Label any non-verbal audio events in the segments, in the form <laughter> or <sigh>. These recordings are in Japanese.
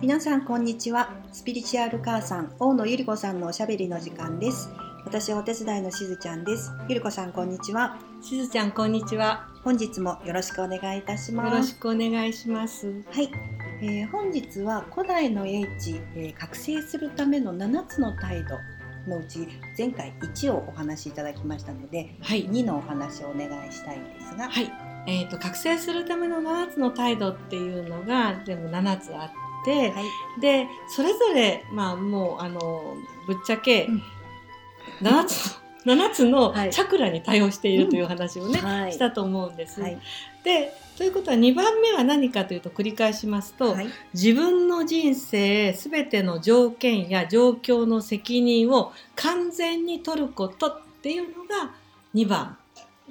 皆さんこんにちは。スピリチュアル母さん大野ゆり子さんのおしゃべりの時間です。私お手伝いのしずちゃんです。ゆり子さんこんにちは。しずちゃんこんにちは。本日もよろしくお願いいたします。よろしくお願いします。はい、えー本日は古代の英知、えー覚醒するための7つの態度のうち前回1をお話しいただきましたのではい。2のお話をお願いしたいんですが。はい。えー、と覚醒するための7つの態度っていうのが全部7つあって、はい。でそれぞれまあもうあのぶっちゃけうん。7つの <laughs> 7つのはい。チャクラに対応しているという話をね、はい。したと思うんです。はい。でということは2番目は何かというと繰り返しますと、はい。自分の人生すべての条件や状況の責任を完全に取ることっていうのが2番、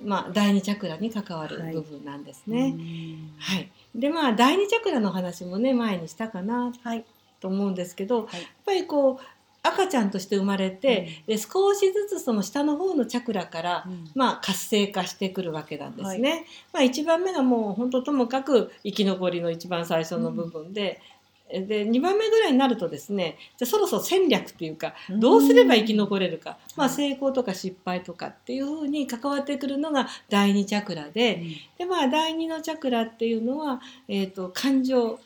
まあ、第二チャクラに関わるはい部分なんですね。うんはい。でまあ第二チャクラの話もね前にしたかなはい。と思うんですけど、はい。やっぱりこう赤ちゃんとして生まれて、で少しずつその下の方のチャクラからうん。まあ、活性化してくるわけなんですね。まあ、1番目がもう本当ともかく生き残りの一番最初の部分で,、で2番目ぐらいになるとですねじゃあそろそろ戦略っていうかどうすれば生き残れるか、まあ、はい。成功とか失敗とかっていうふうに関わってくるのが第2チャクラでで、まあ、第2のチャクラっていうのは、えー、と感情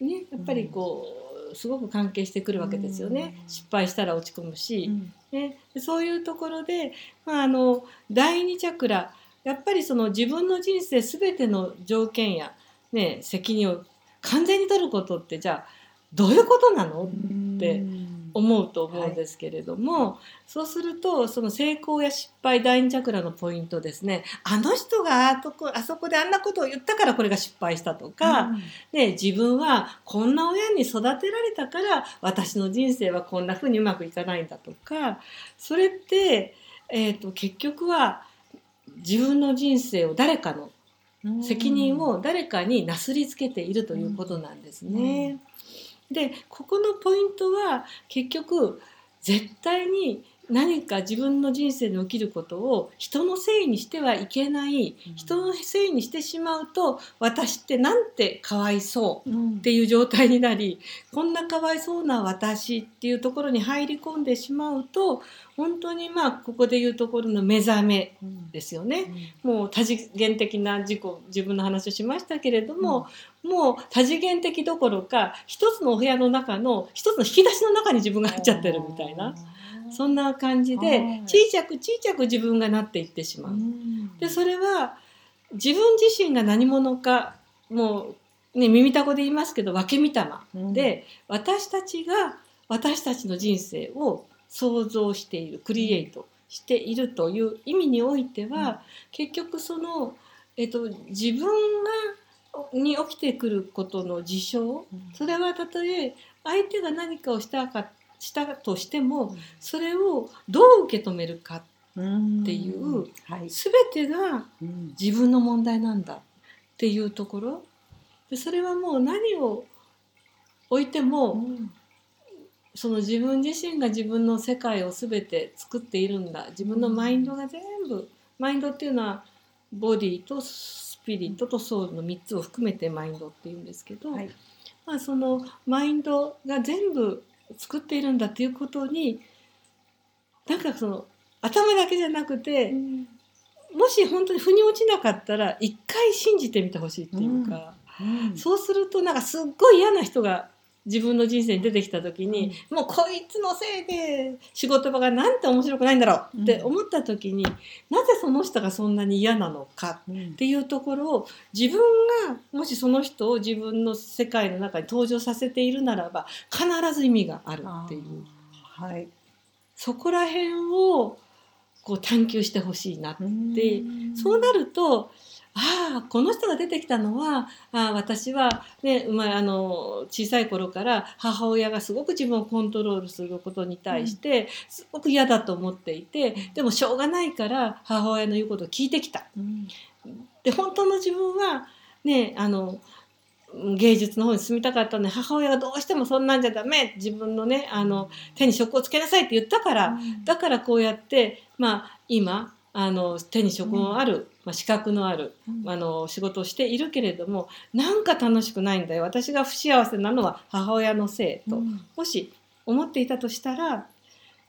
ねやっぱりこう、すごく関係してくるわけですよね。うん。失敗したら落ち込むし、うん。ね、でそういうところで、まあ、あの第二チャクラやっぱりその自分の人生全ての条件や、ね、責任を完全に取ることってじゃあどういうことなの？ってうん。思うと思うんですけれども、そうするとその成功や失敗第二チャクラのポイントですね。あの人があそこあそこであんなことを言ったからこれが失敗したとか、うん。ね、自分はこんな親に育てられたから私の人生はこんな風にうまくいかないんだとかそれって、えー、と結局は自分の人生を誰かの責任を誰かになすりつけているということなんですね。でここのポイントは結局絶対に何か自分の人生で起きることを人のせいにしてはいけない人のせいにしてしまうと私ってなんてかわいそううん。っていう状態になりこんなかわいそうな私っていうところに入り込んでしまうと本当にまあここでいうところの目覚めうんですよね。もう多次元的な自己自分の話をしましたけれども、もう多次元的どころか一つのお部屋の中の一つの引き出しの中に自分が入っちゃってるみたいなそんな感じではい小さく小さく自分がなっていってしまう。でそれは自分自身が何者かもう、ね、耳たこで言いますけど分け見たまで、私たちが私たちの人生を想像しているクリエイトしているという意味においては、うん。結局その、えっと、自分がに起きてくることの事象それはたとえ相手が何かをしたかしたとしてもそれをどう受け止めるかっていうはい。全てがうん。自分の問題なんだっていうところ。でそれはもう何を置いてもその自分自身が自分の世界を全て作っているんだ。自分のマインドが全部マインドっていうのはボディとスピリットとソウルの3つを含めてマインドっていうんですけど、はい。まあ、そのマインドが全部作っているんだっていうことになんかその頭だけじゃなくて、もし本当に腑に落ちなかったら一回信じてみてほしいっていうか、うん。そうするとなんかすっごい嫌な人が自分の人生に出てきた時に、もうこいつのせいで仕事場がなんて面白くないんだろうって思った時に、なぜその人がそんなに嫌なのかうん。っていうところを自分がもしその人を自分の世界の中に登場させているならば必ず意味があるっていう。はい。そこら辺をこう探求してほしいなでうん。そうなるとああこの人が出てきたのはああ私は、ねまあ、あの小さい頃から母親がすごく自分をコントロールすることに対してすごく嫌だと思っていてでもしょうがないから母親の言うことを聞いてきた。うん。で本当の自分はねあの芸術の方に進みたかったのに母親がどうしてもそんなんじゃダメ自分のねあの手に職をつけなさいって言ったから、だからこうやってまあ今あの手に職のある、まあ、資格のあるあの仕事をしているけれどもなんか楽しくないんだよ。私が不幸せなのは母親のせいと、うん。もし思っていたとしたら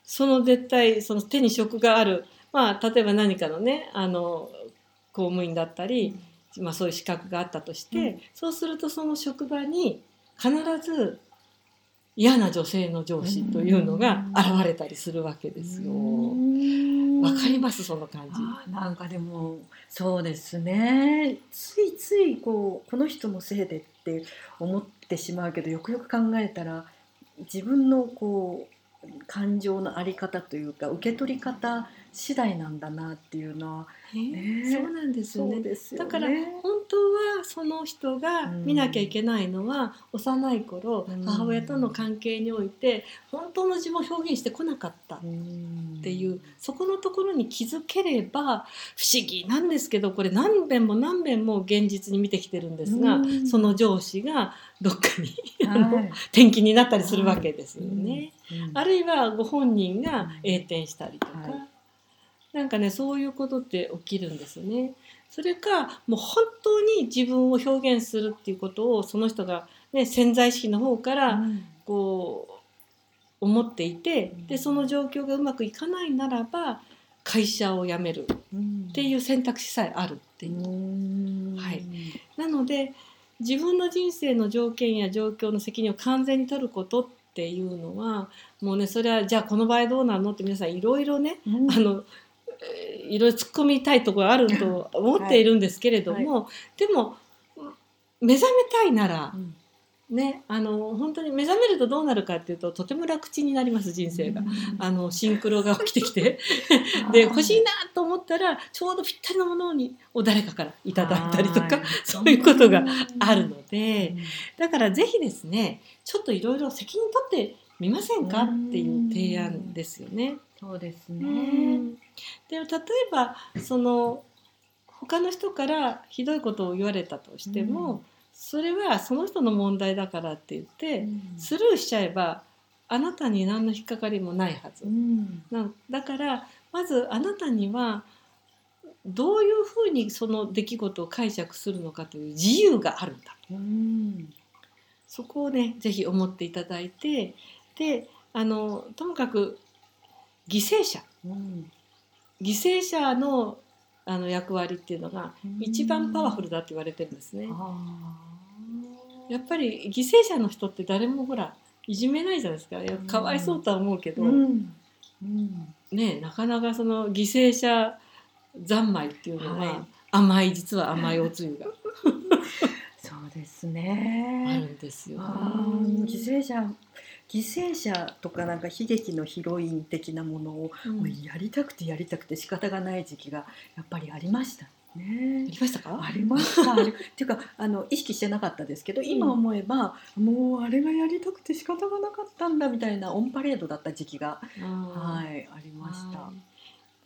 その絶対その手に職がある、まあ、例えば何かのねあの公務員だったり、まあ、そういう資格があったとして、うん。そうするとその職場に必ず嫌な女性の上司というのが現れたりするわけですよ。わかります？その感じ。なんかでもそうですねついついこうこの人のせいでって思ってしまうけどよくよく考えたら自分のこう感情のあり方というか受け取り方次第なんだなっていうのはねねそうなんですよね。ですよね。だから本当はその人が見なきゃいけないのは、幼い頃、うん。母親との関係において本当の自分を表現してこなかったっっていう、そこのところに気づければ不思議なんですけどこれ何遍も何遍も現実に見てきてるんですが、うん。その上司がどっかに転勤になったりするわけですよね。うん。あるいはご本人が栄転したりとか、はいなんかねそういうことって起きるんですね。それかもう本当に自分を表現するっていうことをその人が、ね、潜在意識の方からうん。こう思っていてうん。でその状況がうまくいかないならば会社を辞めるっていう選択肢さえあるっていう。うん。はい。なので自分の人生の条件や状況の責任を完全に取ることっていうのはもうねそれはじゃあこの場合どうなのって皆さんいろいろねうん。あのえーいろいろ突っ込みたいところあると思っているんですけれども、でも目覚めたいならうん。ねあの本当に目覚めるとどうなるかっていうととても楽ちんになります人生が。あのシンクロが起きてきて。<laughs> で欲しいなと思ったらちょうどぴったりのものにを誰かからいただいたりとかはい。<laughs> そういうことがあるのうでん。だからぜひですねちょっといろいろ責任取ってみませんかっていう提案ですよね。そうですうね。ん。で例えばその他の人からひどいことを言われたとしても、うん。それはその人の問題だからって言って、スルーしちゃえばあなたに何の引っかかりもないはず。うんだからまずあなたにはどういうふうにその出来事を解釈するのかという自由があるんだ。うん。そこをねぜひ思っていただいてであのともかく犠牲者。うん。犠牲者のあの役割っていうのが一番パワフルだって言われてるんですね。あやっぱり犠牲者の人って誰もほらいじめないじゃないですか。かわいそうとは思うけーど、うん。うん。ねなかなかその犠牲者三昧っていうのは、はい。甘い実は甘いおつゆが。<laughs> そうですあるね。んですよ、犠牲者犠牲者とかなんか悲劇のヒロイン的なものをうんもうやりたくてやりたくて仕方がない時期がやっぱりありましたあね。りましたか？ありました。<laughs> っていうかあの意識してなかったですけど今思えば、もうあれがやりたくて仕方がなかったんだみたいなオンパレードだった時期が、ははいありました。だ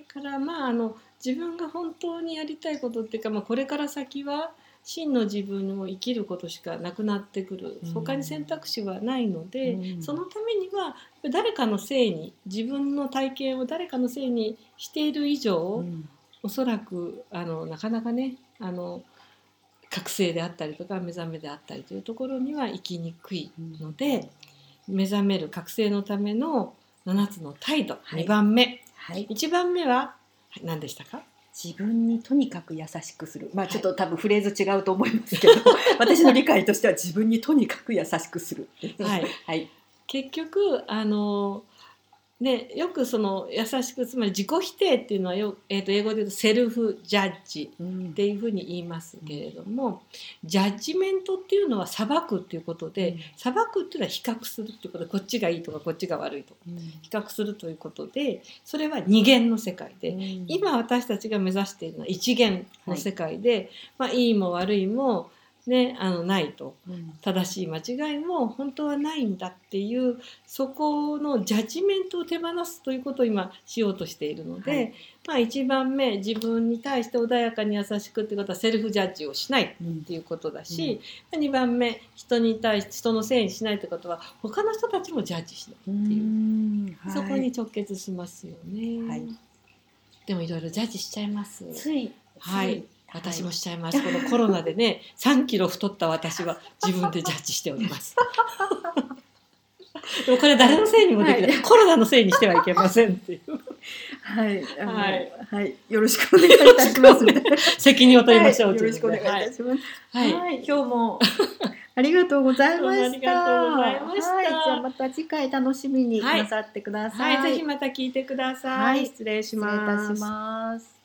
からまああの自分が本当にやりたいことっていうか、まあ、これから先は真の自分を生きることしかなくなってくる。うん。他に選択肢はないので、うん。そのためには誰かのせいに自分の体験を誰かのせいにしている以上、うん。おそらくあのなかなかねあの覚醒であったりとか目覚めであったりというところには生きにくいので、目覚める覚醒のための7つの態度、はい。2番目。はい、1番目ははい何でしたか？自分にとにかく優しくする。まあはい。ちょっと多分フレーズ違うと思いますけど <laughs> 私の理解としては自分にとにかく優しくする。はい。はい。結局あのねよくその優しくつまり自己否定っていうのはよ、えー、と英語で言うとセルフジャッジうん。っていうふうに言いますけれども、ジャッジメントっていうのは裁くっていうことで、うん。裁くっていうのは比較するっていうことでこっちがいいとかこっちが悪いとかうん。比較するということでそれは二元の世界で、うん。今私たちが目指しているのは一元の世界で、い。まあ、いいも悪いも、ね、あのないと。うん。正しい間違いも本当はないんだっていうそこのジャッジメントを手放すということを今しようとしているので、はい。まあ、1番目自分に対して穏やかに優しくってことはセルフジャッジをしないうんっていうことだし、2番目人に対して人のせいにしないってことは他の人たちもジャッジしないっていう、うん。はい。そこに直結しますよね。はい。でもいろいろジャッジしちゃいます。つい。はい。つ私もしちゃいます。このコロナでね、3キロ太った私は自分でジャッジしております。<laughs> でもこれ誰のせいにもできない、はいコロナのせいにしてはいけませんっていうはい、ははいい、よろしくお願いいたします。責任を取りましょう、はいよろしくお願いいたします。はい、はい、今日もありがとうございました。ありがとうございましたはい、じゃあまた次回楽しみにはいなさってくださ。はいい、ぜひまた聞いてください。はい失礼し失礼います。たします。